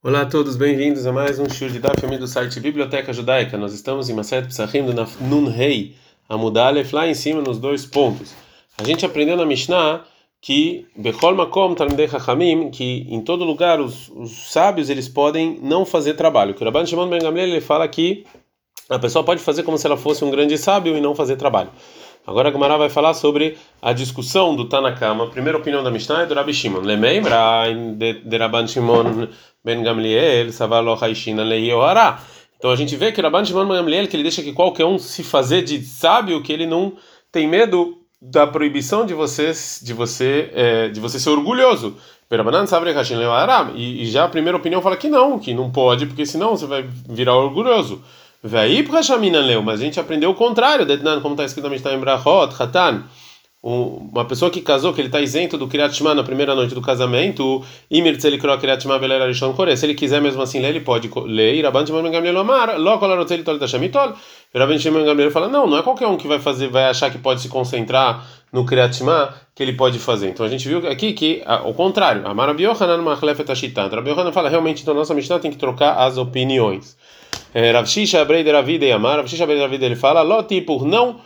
Olá a todos, bem-vindos a mais um show de Daf do site Biblioteca Judaica. Nós estamos em Maset Psachim do Nun Rei, Amudalef, lá em cima nos dois pontos. A gente aprendeu na Mishnah que Bechol Makom Talmidei Chachamim, que em todo lugar os, os, sábios eles podem não fazer trabalho. Que o Rabban Shimon Ben Gamliel ele fala que a pessoa pode fazer como se ela fosse um grande sábio e não fazer trabalho. Agora a Gemara vai falar sobre a discussão do Tanakama. Primeira opinião da Mishnah é do Rabbi Shimon. Lemembra de Rabban Shimon ben Gamliel, Savalo Haishina Leiohara. Então a gente vê que Rabban Shimon ben Gamliel que ele deixa que qualquer um se fazer de sábio, que ele não tem medo da proibição de você de você é, de você ser orgulhoso. E, e já a primeira opinião fala que não, que não pode, porque senão você vai virar orgulhoso. Leu, mas a gente aprendeu o contrário, como está escrito na Mishnah em Brachot, Hatan. Uma pessoa que casou, que ele está isento do Kriyat na primeira noite do casamento, Imir Tzelikro Kriyat Shema Belera Rishon Kore. Se ele quiser mesmo assim ler, ele pode ler. Rabban Shimon Gamliel Omar, Lo Kol Arotzeli Tol Tashamitol. Rabban Shimon Gamliel fala: não, não é qualquer um que vai fazer, vai achar que pode se concentrar no Kriyat que ele pode fazer. Então a gente viu aqui que, ao contrário, Amar Abiohanan Machlefet Ashitan. Rabi Yohanan fala: realmente, então nossa Mishnah tem que trocar as opiniões. É, Rav Shisha Breider Avida e Amar, Rav Shisha Breider Avida ele fala, Loti por não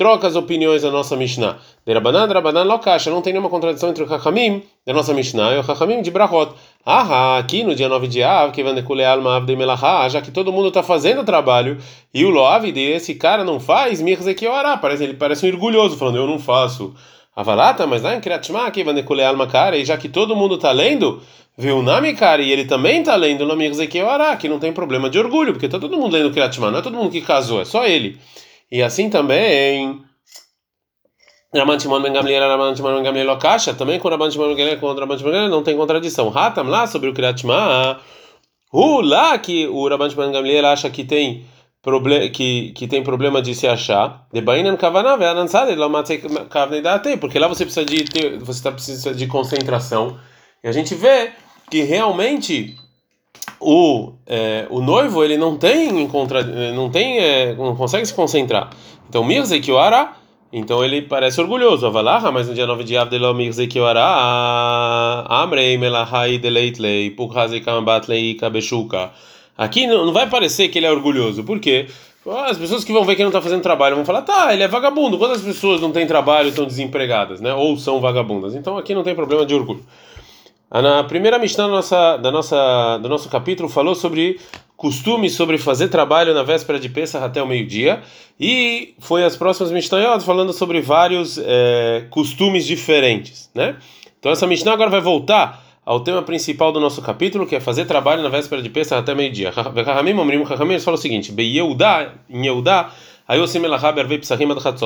troca as opiniões da nossa Mishnah. De Rabanan, Rabanan Lokasha, não tem nenhuma contradição entre o Chachamim da nossa Mishnah e o Chachamim de Brachot. Ah, aqui no dia 9 de Av, que vai decule alma avde melachá, já que todo mundo está fazendo o trabalho e o Loav esse cara não faz, Mirzekiorá, parece ele parece um orgulhoso falando eu não faço. Avalata, mas lá em Kriatma, que vai decule alma cara, e já que todo mundo está lendo, viu o nome, cara, e ele também está lendo o nome Ezequiel que não tem problema de orgulho, porque está todo mundo lendo Kriatma, não é todo mundo que casou, é só ele. E assim também. Raman Shimon Ben Gamliel, Raman Ben Gamliel Lokasha, também com Raman Shimon Ben Gamliel, com Raman Shimon Ben Gamliel, não tem contradição. Hatam lá sobre o Kriatma, uh, lá que o Raman Shimon Ben Gamliel acha que tem que, que tem problema de se achar de Bainan Kavaná, porque lá você precisa de ter, você tá, precisa de concentração. E a gente vê que realmente o, é, o noivo ele não tem contra, não tem é, não consegue se concentrar. Então Mirza que Ara, então ele parece orgulhoso. Avalaha, mas no dia 9 de Avdelo Mirza que Ara, Amrei Melahai Deleitlei, Pukhazei Kambatlei Kabeshuka. Aqui não vai parecer que ele é orgulhoso, por quê? As pessoas que vão ver que não está fazendo trabalho vão falar, tá, ele é vagabundo. Quantas pessoas não têm trabalho e estão desempregadas, né? Ou são vagabundas? Então aqui não tem problema de orgulho. Na primeira Mishnah da nossa, da nossa, do nosso capítulo falou sobre costumes sobre fazer trabalho na véspera de Pesach até o meio-dia e foi as próximas Mishnayot falando sobre vários é, costumes diferentes, né? Então essa Mishnah agora vai voltar ao tema principal do nosso capítulo, que é fazer trabalho na véspera de Pesach até meio-dia. Eles falam o seguinte: em Yehudá,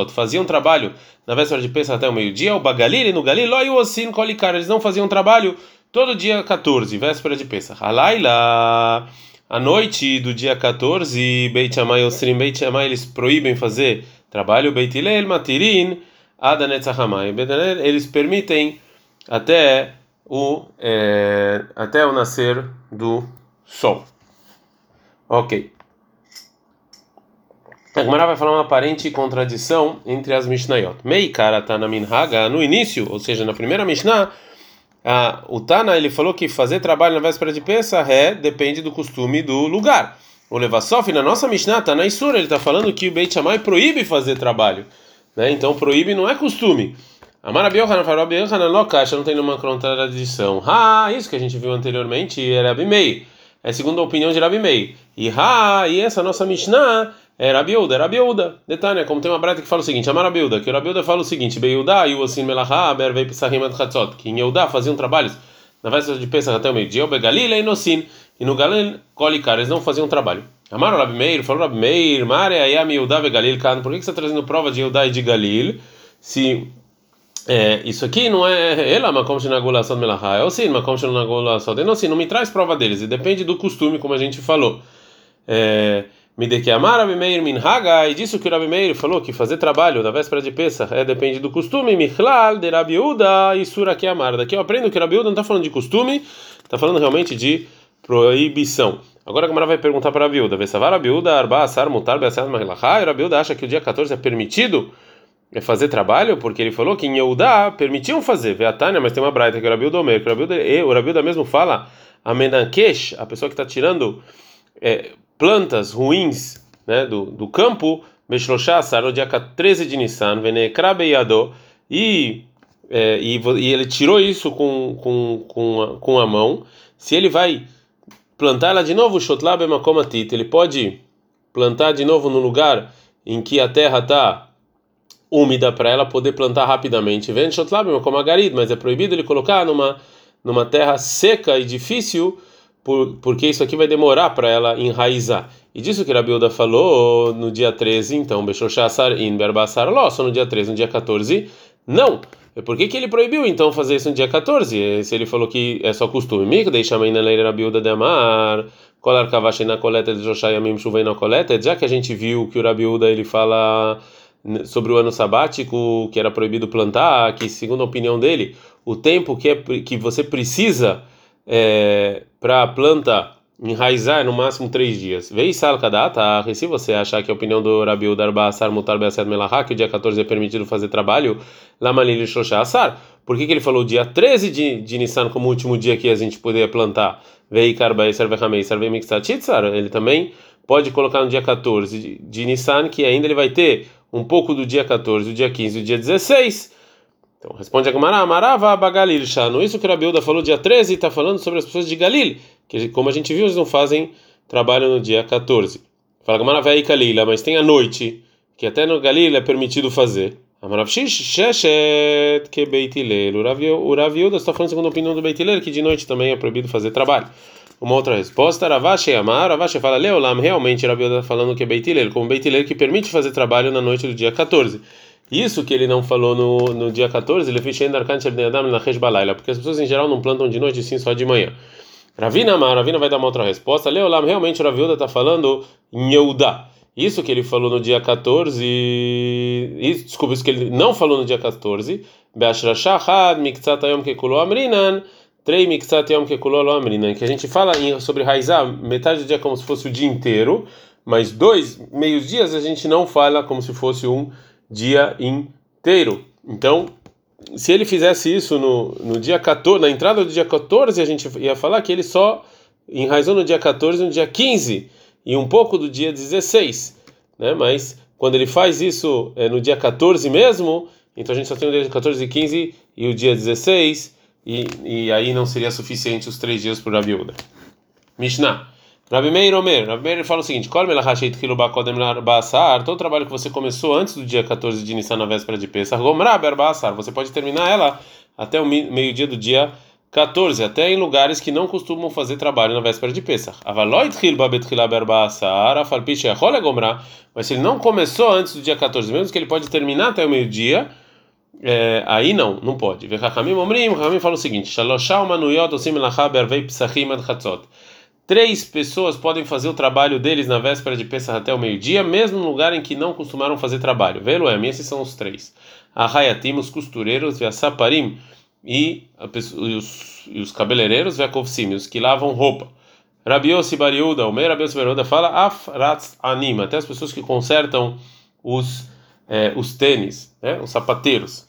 faziam trabalho na véspera de Pesach até o meio-dia, o Bagalil e no Galil, eles não faziam trabalho todo dia 14, véspera de Pesach. Alaila, a noite do dia 14, Beit Shammai Osrim Beit Shammai, eles proíbem fazer trabalho, Beit Hillel, Matirin, Adanetzachamai. Eles permitem até o é, até o nascer do sol. Ok. A Gemara vai falar uma aparente contradição entre as Mishnayot. Mei cara Tana Minhaga, no início, ou seja, na primeira Mishnah, a, o Tana ele falou que fazer trabalho na véspera de Pesach é, depende do costume do lugar. O Levasof, na nossa Mishnah, Tana Isura, ele está falando que o Beit Shammai proíbe fazer trabalho. Né? Então, proíbe não é costume. Amar Abiohanan falou Abiohanan Lokasha, não tem nenhuma contradição. Ah, isso que a gente viu anteriormente era Abimei. É segundo a opinião de Rabi Mei. E ha, e essa nossa Mishnah é Rabiuda, é Rabiuda. Detalhe, como tem uma brata que fala o seguinte, Amar Rabiuda, que Rabiuda fala o seguinte, Beiuda o Osin Melaha, Bervei Pisahim Adchatzot, que em Yehuda faziam trabalhos na véspera de Pesach até o meio-dia, o Begalil e Nosin, e no Galil, Colicar, eles não faziam trabalho. Amar Rabi Meir, falou Rabi Meir, Mare Ayam Yehuda Begalil, por que você está trazendo prova de Yehuda e de Galil? Se é, isso aqui não é ela, mas como shinagulação melahá, é o sim, mas como shinagulação não sim, não me traz prova deles, e depende do costume, como a gente falou. Me de que amar Rabi Meir minhaga, e disso que o Rabi Meir falou que fazer trabalho na véspera de Pesach é depende do costume, michlal de Rabi Uda e sura que amar. Daqui eu aprendo que Rabi Uda não está falando de costume, está falando realmente de proibição. Agora a Gamara vai perguntar para Rabi Uda, Vesavar Rabi Uda, Arba, Asar, Mutar, Beasar, Mahilachá, e Rabi Uda acha que o dia 14 é permitido? É fazer trabalho, porque ele falou que em Yehudá permitiam fazer, vê a Tânia, mas tem uma braita que o Rabilda Omer, que o Rabilda mesmo fala, a menakesh, a pessoa que está tirando é, plantas ruins né, do, do campo, Meshloshasar, no dia 13 de Nissan, Venekra Beyado, e, é, e, e ele tirou isso com, com, com, a, com a mão, se ele vai plantar ela de novo, Shotlab Emakomatit, ele pode plantar de novo no lugar em que a terra está úmida para ela poder plantar rapidamente. Vem Shotlab Emakomagarid, mas é proibido ele colocar numa, numa terra seca e difícil, por, porque isso aqui vai demorar para ela enraizar. E disso que Rabiuda falou no dia 13, então, Beshoshasar in Berbassar Ló, só no dia 13, no dia 14, não. Por que, que ele proibiu então fazer isso no dia 14? Se ele falou que é só costume. Mico deixa a na Rabiuda de Amar, colar kavashi na coleta de Joshayamim chuvei na coleta, já que a gente viu que o Rabiuda ele fala sobre o ano sabático, que era proibido plantar, que segundo a opinião dele, o tempo que, é, que você precisa é, para a planta enraizar é no máximo três dias. Vei sal kadata, se você achar que a opinião do Rabi Darba Asar Mutar Beased Melahá, que o dia 14 é permitido fazer trabalho, Lamalil Shosha Asar, por que, que ele falou dia 13 de, de Nissan como último dia que a gente poderia plantar? Vei Karba Serve Hamei Serve Mixatitzar, ele também pode colocar no dia 14 de, de Nissan, que ainda ele vai ter um pouco do dia 14, do dia 15 e do dia 16 então, responde a Gamara, Amarava Bagalil Shano. Isso que Rabiuda falou dia 13 está falando sobre as pessoas de Galil, que como a gente viu, eles não fazem trabalho no dia 14. Fala Gamara vai Kalila, mas tem a noite, que até no Galil é permitido fazer. Sheshet que Beitilel. O Raviuda está falando segundo a opinião do Beitilel, que de noite também é proibido fazer trabalho. Uma outra resposta, Ravashi Amar, Ravashi fala, Leolam, realmente Rabiuda está falando que é Beitilel, como Beitilel que permite fazer trabalho na noite do dia 14. Isso que ele não falou no, no dia 14, ele fez porque as pessoas em geral não plantam de noite, sim só de manhã. Ravina Amar, Ravina vai dar uma outra resposta. Leolam, realmente Raviuda está falando em. Isso que ele falou no dia 14, isso, desculpa, isso que ele não falou no dia 14, Beashrashahad, Miktsat Ayom Kekulo Amrinan, Trei Miktsat Ayom Kekulo Amrinan, que a gente fala sobre raizar metade do dia como se fosse o dia inteiro, mas dois meios dias a gente não fala como se fosse um dia inteiro. Então, se ele fizesse isso no, no dia 14, na entrada do dia 14, a gente ia falar que ele só enraizou no dia 14 no dia 15 e um pouco do dia 16, né? Mas quando ele faz isso é, no dia 14 mesmo, então a gente só tem o dia 14 e 15 e o dia 16, e, e aí não seria suficiente os três dias para viúva. Mishnah. Rabi Meir Omer, Rabi Meir fala o seguinte: todo trabalho que você começou antes do dia 14 de Nissan na véspera de Pesach, você pode terminar ela até o meio-dia do dia 14, até em lugares que não costumam fazer trabalho na véspera de Pesach. Mas se ele não começou antes do dia 14, mesmo que ele pode terminar até o meio-dia, é, aí não, não pode. Vechachamim Omrim, Chachamim fala o seguinte: osim três pessoas podem fazer o trabalho deles na véspera de Pesach até o meio-dia, mesmo no lugar em que não costumaram fazer trabalho. Veloem, esses são os três. A Hayatim, os costureiros, a Saparim e, os, e os cabeleireiros, a Kovsim, os que lavam roupa. Rabiossi Bariuda, o meio Rabiossi Bariuda fala Afratz Anima, até as pessoas que consertam os, é, os tênis, né, os sapateiros.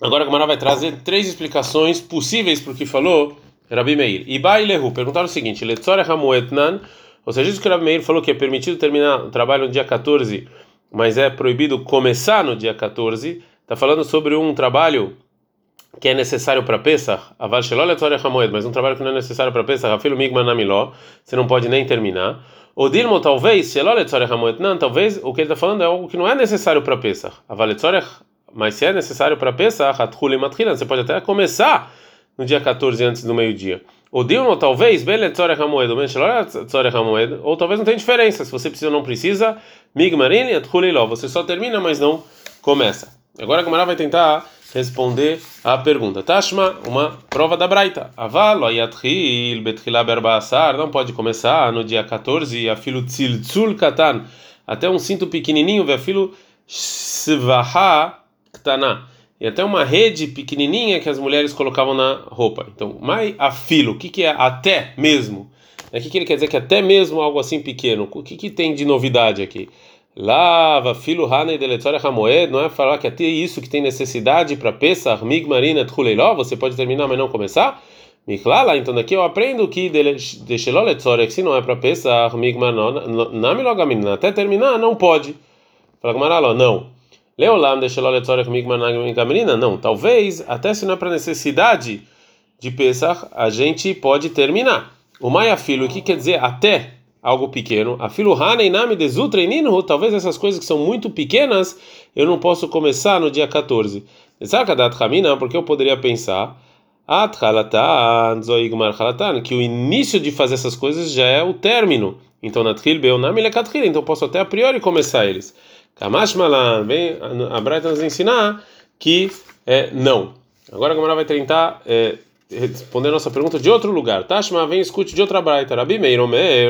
Agora a Gamara vai trazer três explicações possíveis para o que falou Rabi Meir. E Bailehu perguntaram o seguinte: Letzore Hamuetnan, ou seja, isso que Rabi Meir falou que é permitido terminar o trabalho no dia 14, mas é proibido começar no dia 14, está falando sobre um trabalho que é necessário para Pesach, Aval Shelol mas um trabalho que não é necessário para Pesach, Afilo Migman Namiló, você não pode nem terminar. O Dilmo, talvez, Shelol Hamuetnan, talvez o que ele está falando é algo que não é necessário para Pesach, mas se é necessário para Pesach, você pode até começar no dia 14 antes do meio-dia. O Dilma, talvez, ou talvez não tenha diferença. Se você precisa ou não precisa, Migmarin você só termina, mas não começa. Agora a Gamara vai tentar responder a pergunta. Tashma, uma prova da Braita. Avalo ayatril betchila berbaasar, não pode começar no dia 14, a filo tziltzul katan, até um cinto pequenininho, ve filo svaha ktana e até uma rede pequenininha que as mulheres colocavam na roupa. Então, mai afilo, o que, que é até mesmo? O que, que ele quer dizer que até mesmo algo assim pequeno? O que, que tem de novidade aqui? Lava, filo, hane, deletória, ramoed, não é falar que até isso que tem necessidade para Pesach, mig, marina, tchuleiló, você pode terminar, mas não começar? Miklala, então daqui eu aprendo que Desheloletzorek, se não é para Pesach, Migmar Namilogamin, até terminar, não pode. Fala Gmaralo, não. Leolam Desheloletzorek, Migmar Namilogamin, não. Talvez, até se não é para necessidade de Pesach, a gente pode terminar. O Maia Filo, o que quer dizer até algo pequeno? A talvez essas coisas que são muito pequenas, eu não posso começar no dia 14. Zakadat Hamina, porque eu poderia pensar que o início de fazer essas coisas já é o término. Então, Natril Beonam Lekatril, então eu posso até a priori começar eles. Kamash vem a Braita nos ensinar que é não. Agora a Gamara vai tentar é, responder a nossa pergunta de outro lugar. Tashma, vem escute de outra Braita. Rabi Meir,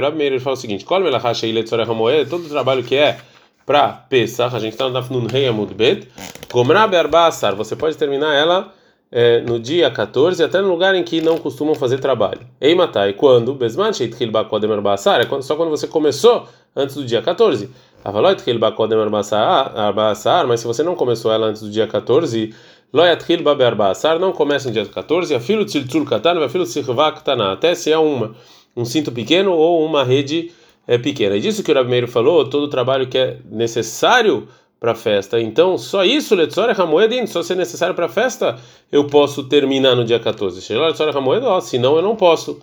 Rabi Meir fala o seguinte: Kol Melachash Eiletzorech Hamoed, todo o trabalho que é para Pesach, a gente está no Dafnun Rei Amud Bet, Gomra Be'arba Você pode terminar ela é, no dia 14, até no lugar em que não costumam fazer trabalho. Ei matai, quando? Besman sheitkil bakodem arbasar, é só quando você começou antes do dia 14. Avaloitkil bakodem arbasar, mas se você não começou ela antes do dia 14, loyatkil babe arbasar, não começa no dia 14, afilo tziltzul katan, afilo tzilchva katana, até se é uma, um cinto pequeno ou uma rede é, pequena. E disso que o Rabi falou, todo o trabalho que é necessário para a festa. Então, só isso, Letzorech Hamoedin, só se é necessário para a festa, eu posso terminar no dia 14. Letzorech Hamoed, senão eu não posso.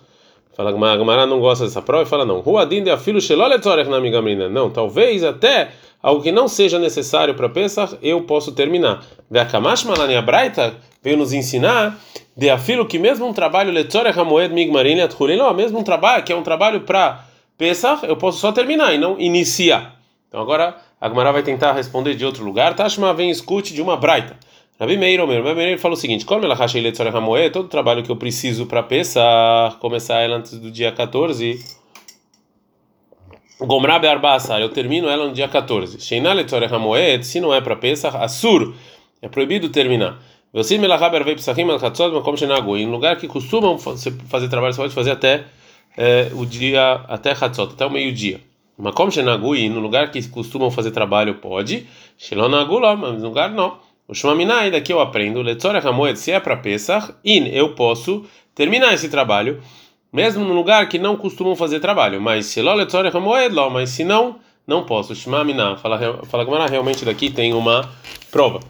Fala Gamara não gosta dessa prova e fala não. Ruadin de afilo Letzorech na migamrina. Não, talvez até algo que não seja necessário para Pesach, eu posso terminar. Veakamash Malani Abraita veio nos ensinar de afilo que mesmo um trabalho Letzorech Hamoed migmarin mesmo um trabalho que é um trabalho para Pesach, eu posso só terminar e não iniciar. Então agora a Gemara vai tentar responder de outro lugar. Tashma vem escute de uma braita. Rabi Meir, o meu, Meir falou o seguinte: Como ela racha todo o trabalho que eu preciso para pensar, começar ela antes do dia 14. Gomra Bearbasar, eu termino ela no dia 14. Sheina Letzore Hamoed, se não é para pensar, Assur, é proibido terminar. Você me lahaber vei psachim al mas como shenagu, em lugar que costumam fazer trabalho, você pode fazer até é, o dia, até chatzot, até o meio-dia. Makom Shenagui, no lugar que costumam fazer trabalho, pode. Shilonagula, mas no lugar não. O Shumaminai, daqui eu aprendo. Letzora Hamoed, se é para Pesach, in, eu posso terminar esse trabalho, mesmo no lugar que não costumam fazer trabalho. Mas lá, mas se não, não posso. Shumamina, fala, fala que realmente daqui tem uma prova.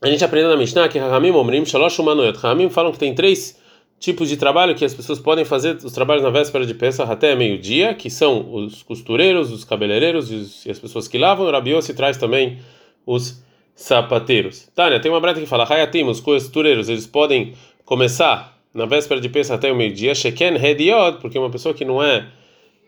A gente aprendeu na Mishnah que Rahamim Omrim Shalosh Umanoyot. Rahamim falam que tem três tipos de trabalho que as pessoas podem fazer os trabalhos na véspera de Pesach até meio-dia, que são os costureiros, os cabeleireiros e as pessoas que lavam. O Rabiossi traz também os sapateiros. Tânia, tem uma breta que fala: Hayatim, os costureiros, eles podem começar na véspera de Pesach até o meio-dia. Sheken Hediod, porque uma pessoa que não é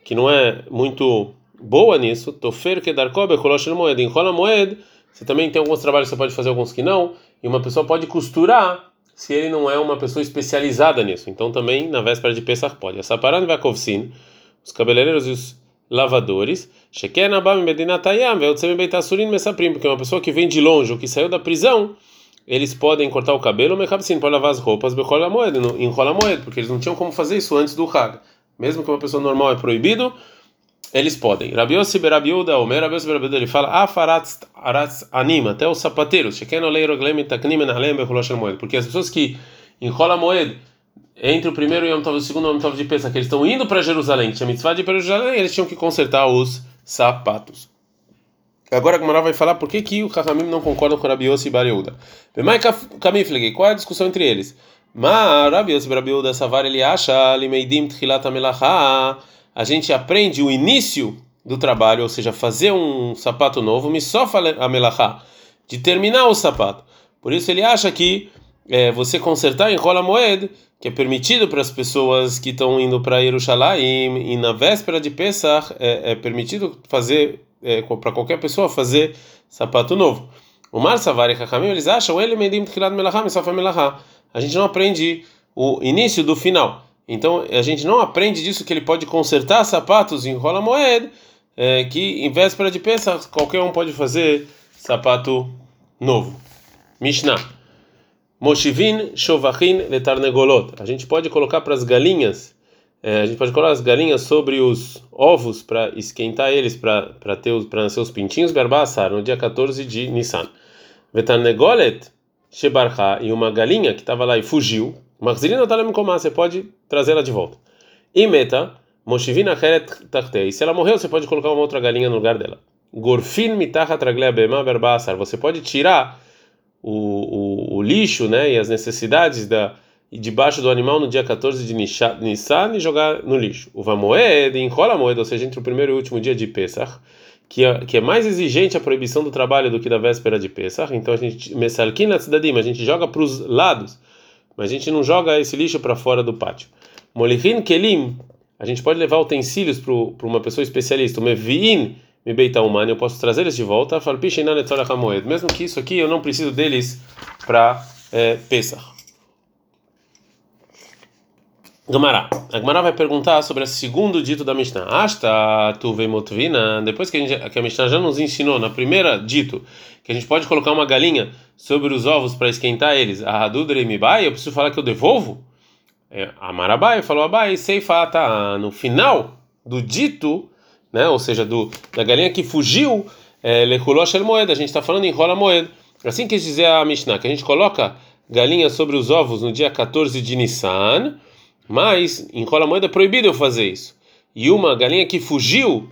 que não é muito boa nisso, Tofer Kedarkobe Kolosh Moed, enrola moed. Você também tem alguns trabalhos que você pode fazer, alguns que não, e uma pessoa pode costurar se ele não é uma pessoa especializada nisso. Então também na véspera de Pesach pode. Essa parada vai Vakovsin, os cabeleireiros e os lavadores, porque uma pessoa que vem de longe ou que saiu da prisão, eles podem cortar o cabelo, sim, pode lavar as roupas, enrola moeda, porque eles não tinham como fazer isso antes do Hag. Mesmo que uma pessoa normal é proibido, eles podem. Rabi Yossi Berabiuda, Omer Rabi Yossi Berabiuda, ele fala, Afaratz aratz anima, até os sapateiros, Sheken oleiro glem taknim enalem bechulosh moed, porque as pessoas que enrolam a moed entre o primeiro e o segundo Yom Tov de Pesach, que eles estão indo para Jerusalém, tinha mitzvah de ir para Jerusalém, eles tinham que consertar os sapatos. Agora a Gemara vai falar por que, que o Chachamim não concorda com Rabi Yossi e Bariuda. Qual é a discussão entre eles? Mas Bariuda, Savar, ele acha, a gente aprende o início do trabalho, ou seja, fazer um sapato novo, me só a melachá, de terminar o sapato. Por isso ele acha que é, você consertar em rola moed, que é permitido para as pessoas que estão indo para Jerusalém, e na véspera de Pesach é, é permitido fazer é, para qualquer pessoa fazer sapato novo. O Mar Savari Hakamim, eles acham ele medim tchilat melachá, misofa melachá. A gente não aprende o início do final. Então a gente não aprende disso que ele pode consertar sapatos em rola moed, é, que em véspera de Pesach qualquer um pode fazer sapato novo. Mishnah. Moshivin shovachin letarnegolot. A gente pode colocar para as galinhas, é, a gente pode colocar as galinhas sobre os ovos para esquentar eles, para ter para nascer os pintinhos garbaçar no dia 14 de Nissan. Vetarnegolet shebarcha e uma galinha que estava lá e fugiu Mahzirina talem komá, você pode trazê-la de volta. E meta, moshivina heret tartei. Se ela morreu, você pode colocar uma outra galinha no lugar dela. Gorfin mitacha traglea bema berbasar. Você pode tirar o, o, o, lixo, né, e as necessidades da debaixo do animal no dia 14 de Nissan e jogar no lixo. O Vamoed enrola a moeda, ou seja, entre o primeiro e o último dia de Pesach, que é, que é mais exigente a proibição do trabalho do que da véspera de Pesach. Então a gente mesalkin na a gente joga para os lados, mas a gente não joga esse lixo para fora do pátio. Molichin kelim, a gente pode levar utensílios para uma pessoa especialista. O meviin me beita eu posso trazer eles de volta. Mesmo que isso aqui eu não preciso deles para é, Pesach. Gamara. A Gamara vai perguntar sobre o segundo dito da Mishnah. Asta tu veimotvina. Depois que a, gente, que a Mishnah já nos ensinou na primeira dito que a gente pode colocar uma galinha sobre os ovos para esquentar eles. A Hadudre mibai, eu preciso falar que eu devolvo? É, a Marabai falou abai, sei tá no final do dito né? Ou seja, do da galinha que fugiu, é, lechulosh el moeda. A gente está falando em rola moeda. Assim quis dizer a Mishnah, que a gente coloca galinha sobre os ovos no dia 14 de Nissan, mas em rola moeda é proibido eu fazer isso. E uma galinha que fugiu,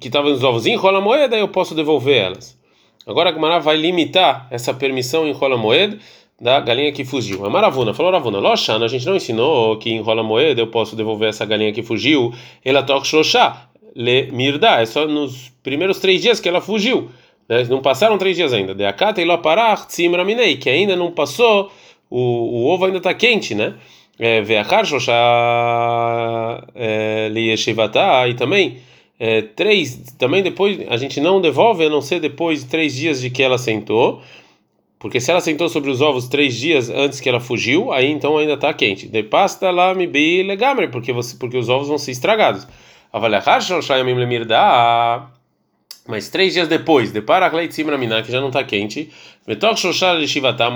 que estava nos ovos em rola moeda, eu posso devolver elas. Agora a Gemara vai limitar essa permissão em rola moeda da galinha que fugiu. A Maravuna falou Ravuna, Loshana, a gente não ensinou que em rola moeda eu posso devolver essa galinha que fugiu. Ela toca le mirda, é só nos primeiros três dias que ela fugiu. Né? Não passaram três dias ainda. De akata ilo parach minei, que ainda não passou, o, o ovo ainda está quente, né? Veachar shosha é, liyeshivata, e também três, também depois, a gente não devolve, a não ser depois de três dias de que ela sentou, porque se ela sentou sobre os ovos três dias antes que ela fugiu, aí então ainda está quente. De pasta lá me bi legamre, porque você, porque os ovos vão ser estragados. Mas três dias depois, de Paracleit Simramina, que já não está quente,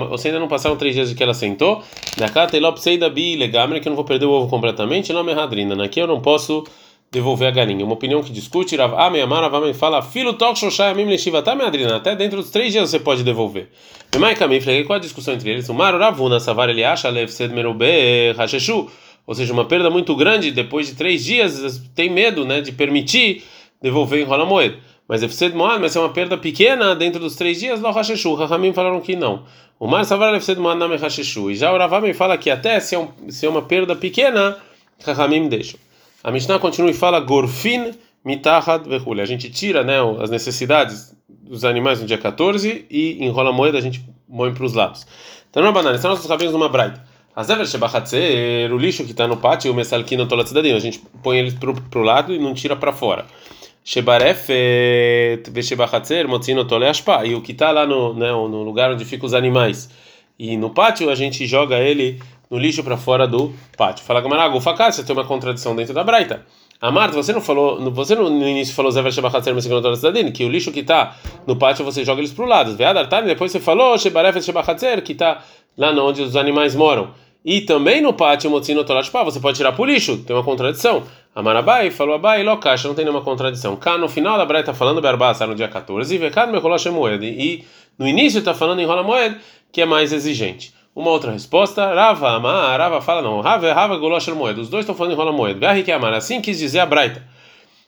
você ainda não passaram três dias de que ela sentou, que eu não vou perder o ovo completamente, não me radrina. Aqui eu não posso devolver a galinha. Uma opinião que discute, Rav Ame Amara Vame fala, filho Tok Shoshai Amim Leshivatá Meadrina, até dentro dos três dias você pode devolver. Memai Kamim, qual a discussão entre eles? O Maro Ravuna Savar ele acha, Lev Sed Merube Hasheshu ou seja, uma perda muito grande, depois de três dias, tem medo né, de permitir devolver em rola moeda. Mas é Moed, mas é uma perda pequena dentro dos três dias, lo Hasheshu. Rahamim falaram que não. O Mar Savar Efsed Moed Name Hasheshu. E já o Ravami fala que até se é, um, se é uma perda pequena, Rahamim deixa. A Mishnah continua e fala Gorfin Mitahad Vehule. A gente tira né, as necessidades dos animais no dia 14 e enrola a moeda, a gente põe para os lados. Então, não é banana, são nossos cabelos numa braita. Azever Shebachatzer, o lixo que está no pátio, o Messalkino Tolat Cidadinho, a gente põe ele pro, pro lado e não tira para fora. Shebarefet Veshebachatzer, Motzino Tole Ashpa, e o que está lá no, né, no lugar onde ficam os animais. E no pátio a gente joga ele no lixo para fora do pátio. Fala Gamarago, você tem uma contradição dentro da Braita. A Marta, você não falou, você no, início falou Zever Shebachatzer, Messalkino Tolat Cidadinho, que o lixo que está no pátio você joga eles pro lado. Veadartani, depois você falou Shebarefet Shebachatzer, que está lá onde os animais moram. E também no pátio Motzino Torat Pá, você pode tirar pro lixo, tem uma contradição. Amarabai falou Abai, Lokash, não tem nenhuma contradição. Cá no final da Braita está falando Berbassa no dia 14, e Vekad Mekolosh Moed. E no início está falando em Rola Moed, que é mais exigente. Uma outra resposta, Rava Amar, Rava fala não, Rava Rava Golosh Moed. Os dois estão falando em Rola Moed. Verri que Amar, assim quis dizer a Braita.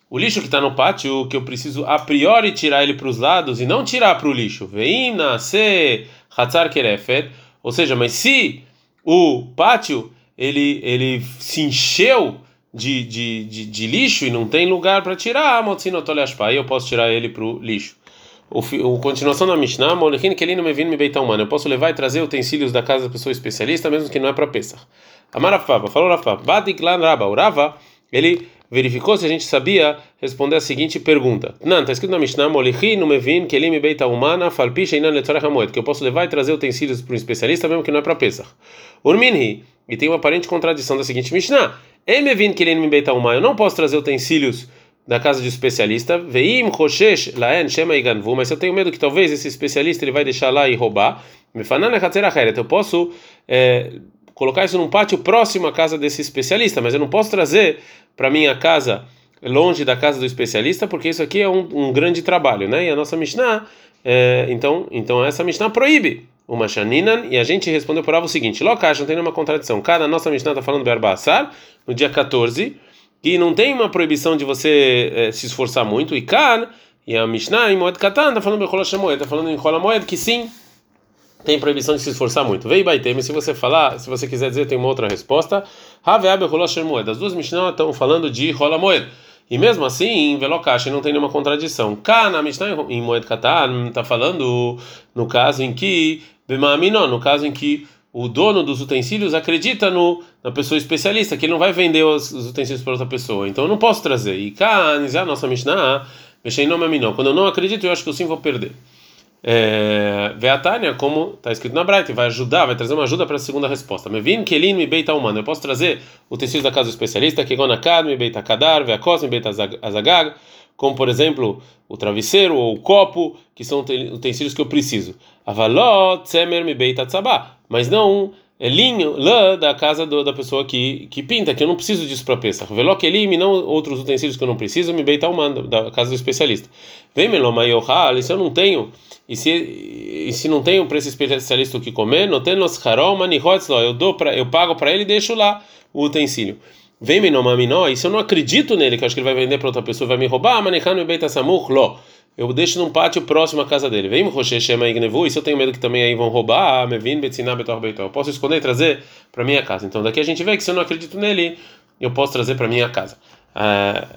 O lixo que está no pátio, que eu preciso a priori tirar ele para os lados e não tirar para o lixo. Veim nascer Hatzar Kerefet. Ou seja, mas se o pátio ele, ele se encheu de, de, de, de lixo e não tem lugar para tirar, aí eu posso tirar ele para o lixo. O, o continuação da Mishnah, Molechin não me vindo me beitar humano. Eu posso levar e trazer utensílios da casa da pessoa especialista, mesmo que não é para Pesach. Amarafava, falou Rafa, Batiklan Raba, ele verificou se a gente sabia responder a seguinte pergunta. Não, está escrito na Mishnah, Molichi no mevin kelim beita humana falpisha inan hamoed, que eu posso levar e trazer utensílios para um especialista mesmo que não é para Pesach. Urminhi, e tem uma aparente contradição da seguinte Mishnah, emevin kelim beita humana, eu não posso trazer utensílios da casa de especialista, veim choshesh laen shema iganvu, mas eu tenho medo que talvez esse especialista ele vai deixar lá e roubar, me fanana eu posso é, colocar isso num pátio próximo à casa desse especialista, mas eu não posso trazer para minha casa longe da casa do especialista, porque isso aqui é um, um grande trabalho, né? E a nossa Mishnah, é, então, então essa Mishnah proíbe uma Shaninan, e a gente respondeu por algo o seguinte: Lokash, não tem nenhuma contradição. Cada nossa Mishnah está falando Berba Assar, no dia 14, que não tem uma proibição de você eh, se esforçar muito, e Kan, e a Mishnah em Moed Katan está falando Bechola Shemoed, está falando em Chola Moed, que sim, tem proibição de se esforçar muito. Vei Baitem, se você falar, se você quiser dizer, tem uma outra resposta. Have Bechola Shemoed, as duas Mishnah estão falando de Chola Moed. E mesmo assim, em Velocash não tem nenhuma contradição. Cá na Mishnah em Moed Katan está falando no caso em que Bemaaminó, no caso em que o dono dos utensílios acredita no, na pessoa especialista, que ele não vai vender os, os utensílios para outra pessoa. Então eu não posso trazer. E cá, a nossa Mishnah, quando eu não acredito, eu acho que eu sim vou perder. É, Veatânia, como está escrito na Bright, vai ajudar, vai trazer uma ajuda para a segunda resposta. Me vim kelin me beita humano. Eu posso trazer utensílios da casa do especialista, que gonakad me beita kadar, veakos me beita azagag, como por exemplo o travesseiro ou o copo, que são utensílios que eu preciso. Avalot tzemer me beita tzabá, mas não é linho, lã da casa do, da pessoa que, que pinta, que eu não preciso disso para Pesach. Velokelim, não outros utensílios que eu não preciso, me beita humano, da casa do especialista. Vem melomayohal, se eu não tenho, e se, e se não tenho para esse especialista o que comer, não tem nos harol eu dou para eu pago para ele e deixo lá o utensílio. Vem menomaminó, e se eu não acredito nele, que eu acho que ele vai vender para outra pessoa, vai me roubar, manechano beita samuch, lo. Eu deixo num pátio próximo à casa dele. Vem Rocher Shema Ignevu, e se eu tenho medo que também aí vão roubar, me vim Betziná Betor Beitó. Eu posso esconder e trazer para minha casa. Então daqui a gente vê que se eu não acredito nele, eu posso trazer para minha casa. Ah,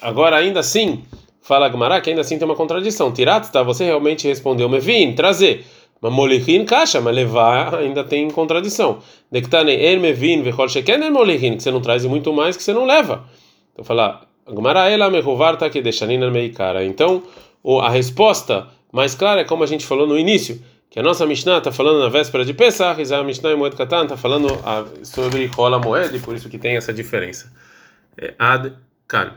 agora, ainda assim, fala Gmará que ainda assim tem uma contradição. Tirat, tá? Você realmente respondeu, me vim trazer. Mas molichin caixa, mas levar ainda tem contradição. Dektane er mevin vechol sheken er molichin, que você não traz muito mais que você não leva. Então fala, Gmará ela mehuvarta que deixanina meikara. Então, a resposta mais clara é como a gente falou no início, que a nossa Mishnah está falando na véspera de Pesach, e a Mishnah Moed Katan está falando sobre Rola Moed, e por isso que tem essa diferença. É Ad Kan.